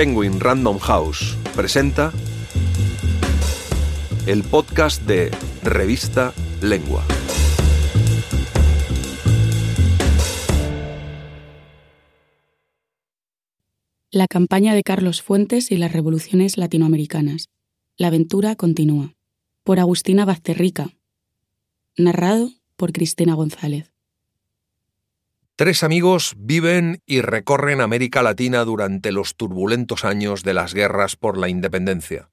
Penguin Random House presenta el podcast de Revista Lengua. La campaña de Carlos Fuentes y las revoluciones latinoamericanas. La aventura continúa. Por Agustina Bazterrica. Narrado por Cristina González. Tres amigos viven y recorren América Latina durante los turbulentos años de las guerras por la independencia.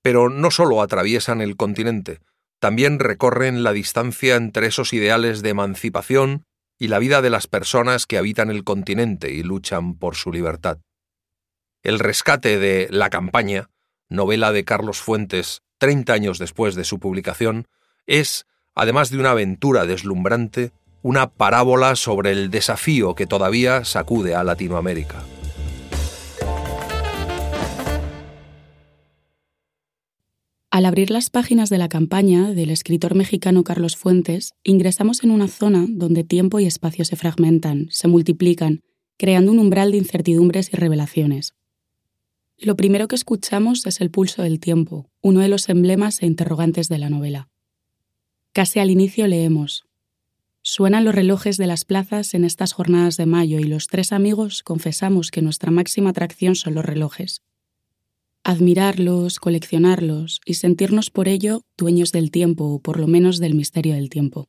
Pero no solo atraviesan el continente, también recorren la distancia entre esos ideales de emancipación y la vida de las personas que habitan el continente y luchan por su libertad. El rescate de La campaña, novela de Carlos Fuentes 30 años después de su publicación, es, además de una aventura deslumbrante, una parábola sobre el desafío que todavía sacude a Latinoamérica. Al abrir las páginas de la campaña del escritor mexicano Carlos Fuentes, ingresamos en una zona donde tiempo y espacio se fragmentan, se multiplican, creando un umbral de incertidumbres y revelaciones. Lo primero que escuchamos es el pulso del tiempo, uno de los emblemas e interrogantes de la novela. Casi al inicio leemos, Suenan los relojes de las plazas en estas jornadas de mayo y los tres amigos confesamos que nuestra máxima atracción son los relojes. Admirarlos, coleccionarlos y sentirnos por ello dueños del tiempo o por lo menos del misterio del tiempo.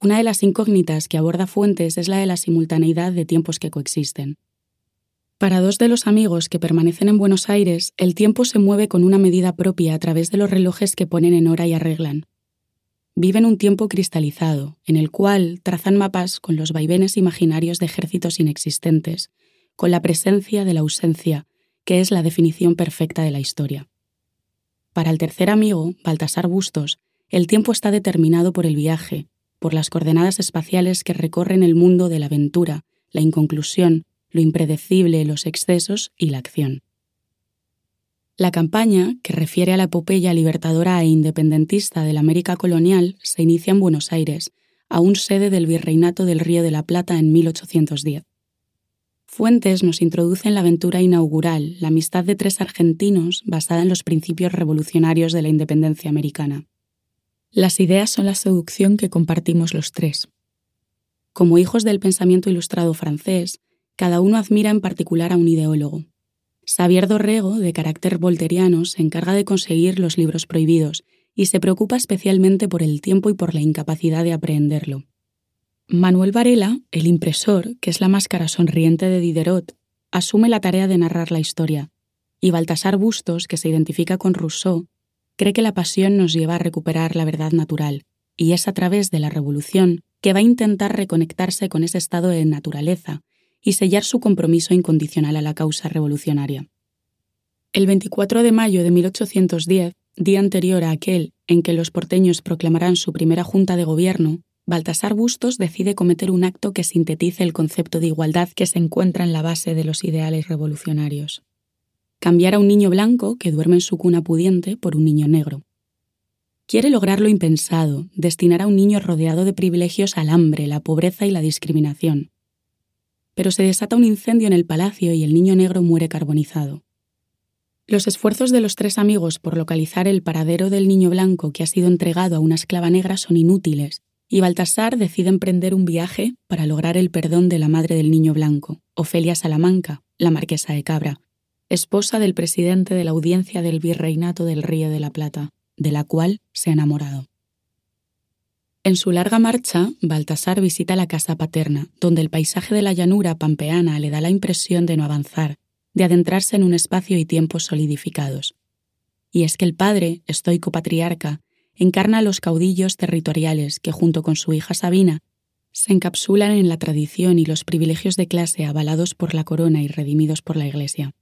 Una de las incógnitas que aborda Fuentes es la de la simultaneidad de tiempos que coexisten. Para dos de los amigos que permanecen en Buenos Aires, el tiempo se mueve con una medida propia a través de los relojes que ponen en hora y arreglan, viven un tiempo cristalizado, en el cual trazan mapas con los vaivenes imaginarios de ejércitos inexistentes, con la presencia de la ausencia, que es la definición perfecta de la historia. Para el tercer amigo, Baltasar Bustos, el tiempo está determinado por el viaje, por las coordenadas espaciales que recorren el mundo de la aventura, la inconclusión, lo impredecible, los excesos y la acción. La campaña, que refiere a la epopeya libertadora e independentista de la América colonial, se inicia en Buenos Aires, aún sede del Virreinato del Río de la Plata en 1810. Fuentes nos introduce en la aventura inaugural, la amistad de tres argentinos basada en los principios revolucionarios de la independencia americana. Las ideas son la seducción que compartimos los tres. Como hijos del pensamiento ilustrado francés, cada uno admira en particular a un ideólogo, Xavier Dorrego, de carácter volteriano, se encarga de conseguir los libros prohibidos y se preocupa especialmente por el tiempo y por la incapacidad de aprehenderlo. Manuel Varela, el impresor, que es la máscara sonriente de Diderot, asume la tarea de narrar la historia, y Baltasar Bustos, que se identifica con Rousseau, cree que la pasión nos lleva a recuperar la verdad natural, y es a través de la revolución que va a intentar reconectarse con ese estado de naturaleza y sellar su compromiso incondicional a la causa revolucionaria. El 24 de mayo de 1810, día anterior a aquel en que los porteños proclamarán su primera junta de gobierno, Baltasar Bustos decide cometer un acto que sintetice el concepto de igualdad que se encuentra en la base de los ideales revolucionarios. Cambiar a un niño blanco que duerme en su cuna pudiente por un niño negro. Quiere lograr lo impensado, destinar a un niño rodeado de privilegios al hambre, la pobreza y la discriminación, pero se desata un incendio en el palacio y el niño negro muere carbonizado. Los esfuerzos de los tres amigos por localizar el paradero del niño blanco que ha sido entregado a una esclava negra son inútiles, y Baltasar decide emprender un viaje para lograr el perdón de la madre del niño blanco, Ofelia Salamanca, la marquesa de Cabra, esposa del presidente de la audiencia del virreinato del Río de la Plata, de la cual se ha enamorado. En su larga marcha, Baltasar visita la casa paterna, donde el paisaje de la llanura pampeana le da la impresión de no avanzar, de adentrarse en un espacio y tiempos solidificados. Y es que el padre, estoico patriarca, encarna a los caudillos territoriales que, junto con su hija Sabina, se encapsulan en la tradición y los privilegios de clase avalados por la corona y redimidos por la Iglesia.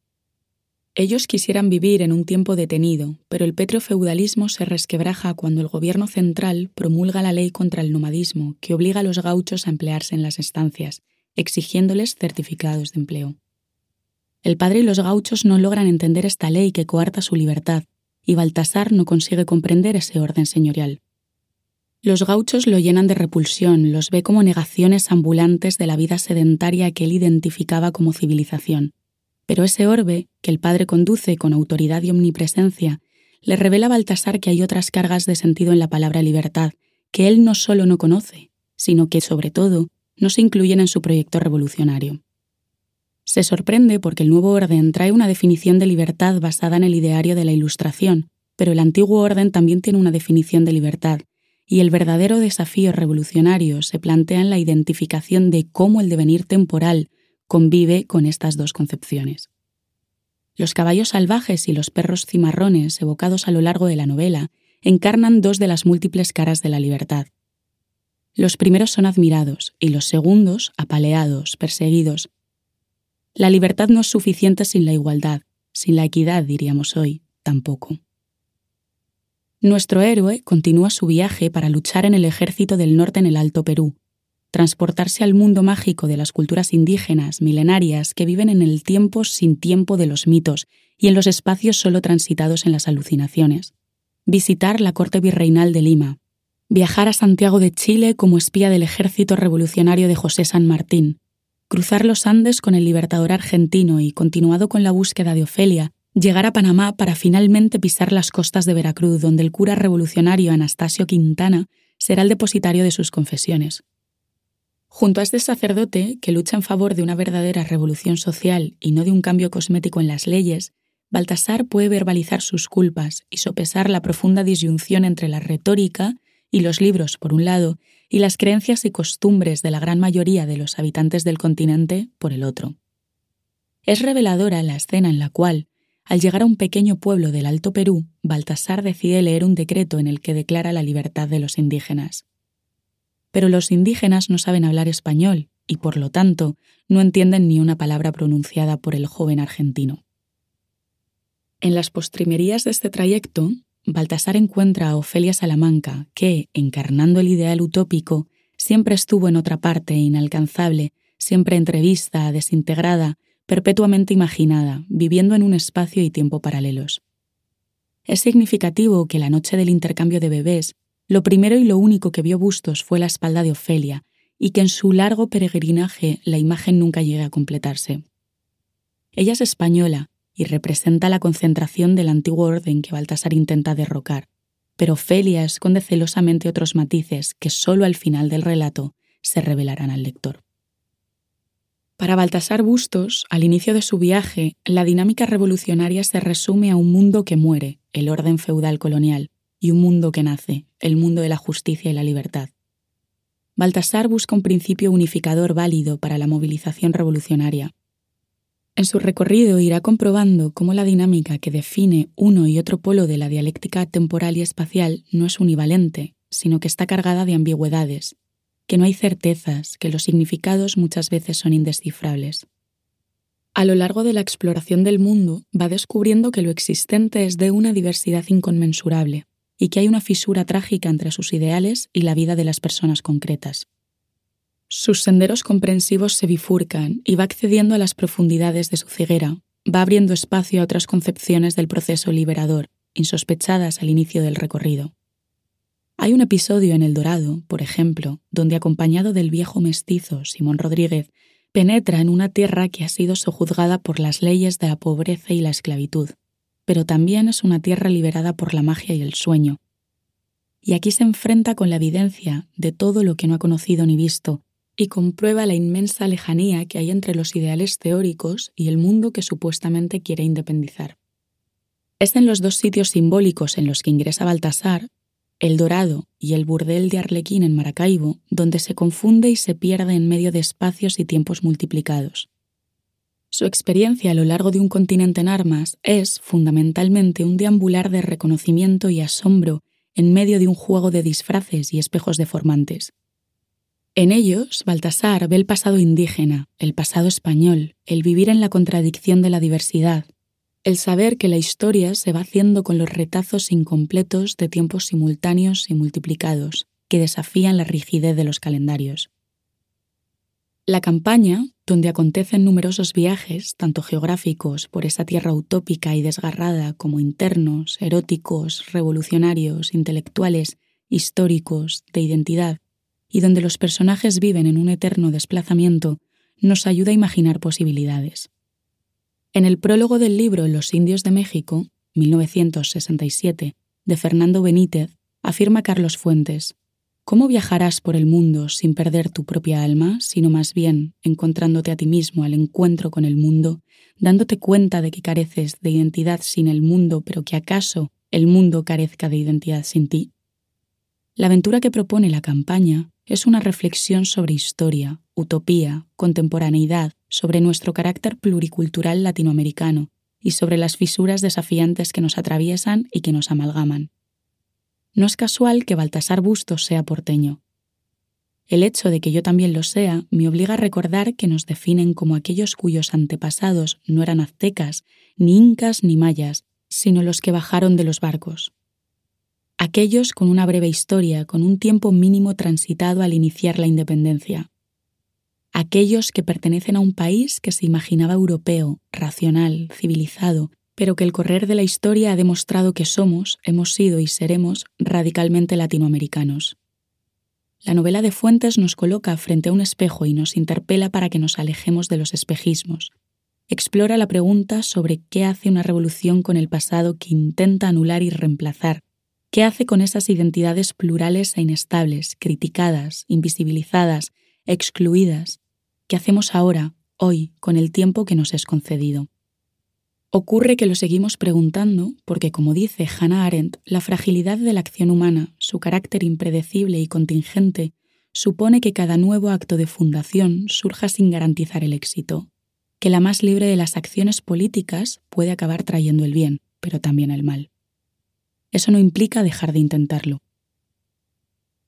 Ellos quisieran vivir en un tiempo detenido, pero el petrofeudalismo se resquebraja cuando el gobierno central promulga la ley contra el nomadismo que obliga a los gauchos a emplearse en las estancias, exigiéndoles certificados de empleo. El padre y los gauchos no logran entender esta ley que coarta su libertad, y Baltasar no consigue comprender ese orden señorial. Los gauchos lo llenan de repulsión, los ve como negaciones ambulantes de la vida sedentaria que él identificaba como civilización Pero ese orbe, que el padre conduce con autoridad y omnipresencia, le revela a Baltasar que hay otras cargas de sentido en la palabra libertad, que él no solo no conoce, sino que, sobre todo, no se incluyen en su proyecto revolucionario. Se sorprende porque el nuevo orden trae una definición de libertad basada en el ideario de la Ilustración, pero el antiguo orden también tiene una definición de libertad, y el verdadero desafío revolucionario se plantea en la identificación de cómo el devenir temporal convive con estas dos concepciones. Los caballos salvajes y los perros cimarrones evocados a lo largo de la novela encarnan dos de las múltiples caras de la libertad. Los primeros son admirados y los segundos apaleados, perseguidos. La libertad no es suficiente sin la igualdad, sin la equidad, diríamos hoy, tampoco. Nuestro héroe continúa su viaje para luchar en el ejército del norte en el Alto Perú, transportarse al mundo mágico de las culturas indígenas milenarias que viven en el tiempo sin tiempo de los mitos y en los espacios solo transitados en las alucinaciones. Visitar la corte virreinal de Lima. Viajar a Santiago de Chile como espía del ejército revolucionario de José San Martín. Cruzar los Andes con el libertador argentino y, continuado con la búsqueda de Ofelia, llegar a Panamá para finalmente pisar las costas de Veracruz, donde el cura revolucionario Anastasio Quintana será el depositario de sus confesiones. Junto a este sacerdote, que lucha en favor de una verdadera revolución social y no de un cambio cosmético en las leyes, Baltasar puede verbalizar sus culpas y sopesar la profunda disyunción entre la retórica y los libros, por un lado, y las creencias y costumbres de la gran mayoría de los habitantes del continente, por el otro. Es reveladora la escena en la cual, al llegar a un pequeño pueblo del Alto Perú, Baltasar decide leer un decreto en el que declara la libertad de los indígenas pero los indígenas no saben hablar español y por lo tanto no entienden ni una palabra pronunciada por el joven argentino. En las postrimerías de este trayecto, Baltasar encuentra a Ofelia Salamanca, que, encarnando el ideal utópico, siempre estuvo en otra parte inalcanzable, siempre entrevista, desintegrada, perpetuamente imaginada, viviendo en un espacio y tiempo paralelos. Es significativo que la noche del intercambio de bebés lo primero y lo único que vio Bustos fue la espalda de Ofelia, y que en su largo peregrinaje la imagen nunca llega a completarse. Ella es española y representa la concentración del antiguo orden que Baltasar intenta derrocar, pero Ofelia esconde celosamente otros matices que solo al final del relato se revelarán al lector. Para Baltasar Bustos, al inicio de su viaje, la dinámica revolucionaria se resume a un mundo que muere, el orden feudal colonial, y un mundo que nace, el mundo de la justicia y la libertad. Baltasar busca un principio unificador válido para la movilización revolucionaria. En su recorrido irá comprobando cómo la dinámica que define uno y otro polo de la dialéctica temporal y espacial no es univalente, sino que está cargada de ambigüedades, que no hay certezas, que los significados muchas veces son indescifrables. A lo largo de la exploración del mundo va descubriendo que lo existente es de una diversidad inconmensurable, y que hay una fisura trágica entre sus ideales y la vida de las personas concretas. Sus senderos comprensivos se bifurcan y va accediendo a las profundidades de su ceguera, va abriendo espacio a otras concepciones del proceso liberador, insospechadas al inicio del recorrido. Hay un episodio en El Dorado, por ejemplo, donde acompañado del viejo mestizo Simón Rodríguez, penetra en una tierra que ha sido sojuzgada por las leyes de la pobreza y la esclavitud pero también es una tierra liberada por la magia y el sueño. Y aquí se enfrenta con la evidencia de todo lo que no ha conocido ni visto, y comprueba la inmensa lejanía que hay entre los ideales teóricos y el mundo que supuestamente quiere independizar. Es en los dos sitios simbólicos en los que ingresa Baltasar, el Dorado y el burdel de Arlequín en Maracaibo, donde se confunde y se pierde en medio de espacios y tiempos multiplicados. Su experiencia a lo largo de un continente en armas es, fundamentalmente, un deambular de reconocimiento y asombro en medio de un juego de disfraces y espejos deformantes. En ellos, Baltasar ve el pasado indígena, el pasado español, el vivir en la contradicción de la diversidad, el saber que la historia se va haciendo con los retazos incompletos de tiempos simultáneos y multiplicados, que desafían la rigidez de los calendarios. La campaña, donde acontecen numerosos viajes, tanto geográficos por esa tierra utópica y desgarrada como internos, eróticos, revolucionarios, intelectuales, históricos, de identidad, y donde los personajes viven en un eterno desplazamiento, nos ayuda a imaginar posibilidades. En el prólogo del libro Los indios de México, 1967, de Fernando Benítez, afirma Carlos Fuentes, ¿Cómo viajarás por el mundo sin perder tu propia alma, sino más bien encontrándote a ti mismo al encuentro con el mundo, dándote cuenta de que careces de identidad sin el mundo, pero que acaso el mundo carezca de identidad sin ti? La aventura que propone la campaña es una reflexión sobre historia, utopía, contemporaneidad, sobre nuestro carácter pluricultural latinoamericano y sobre las fisuras desafiantes que nos atraviesan y que nos amalgaman. No es casual que Baltasar Bustos sea porteño. El hecho de que yo también lo sea me obliga a recordar que nos definen como aquellos cuyos antepasados no eran aztecas, ni incas ni mayas, sino los que bajaron de los barcos. Aquellos con una breve historia, con un tiempo mínimo transitado al iniciar la independencia. Aquellos que pertenecen a un país que se imaginaba europeo, racional, civilizado, pero que el correr de la historia ha demostrado que somos, hemos sido y seremos radicalmente latinoamericanos. La novela de Fuentes nos coloca frente a un espejo y nos interpela para que nos alejemos de los espejismos. Explora la pregunta sobre qué hace una revolución con el pasado que intenta anular y reemplazar, qué hace con esas identidades plurales e inestables, criticadas, invisibilizadas, excluidas, qué hacemos ahora, hoy, con el tiempo que nos es concedido. Ocurre que lo seguimos preguntando porque, como dice Hannah Arendt, la fragilidad de la acción humana, su carácter impredecible y contingente, supone que cada nuevo acto de fundación surja sin garantizar el éxito, que la más libre de las acciones políticas puede acabar trayendo el bien, pero también el mal. Eso no implica dejar de intentarlo.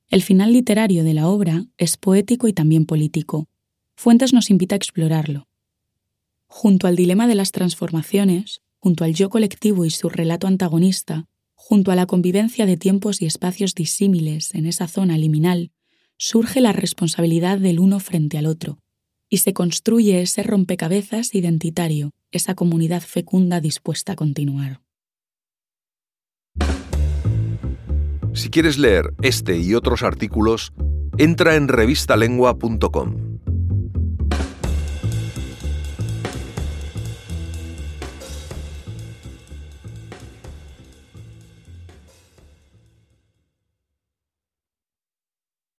El final literario de la obra es poético y también político. Fuentes nos invita a explorarlo, Junto al dilema de las transformaciones, junto al yo colectivo y su relato antagonista, junto a la convivencia de tiempos y espacios disímiles en esa zona liminal, surge la responsabilidad del uno frente al otro, y se construye ese rompecabezas identitario, esa comunidad fecunda dispuesta a continuar. Si quieres leer este y otros artículos, entra en revistalengua.com.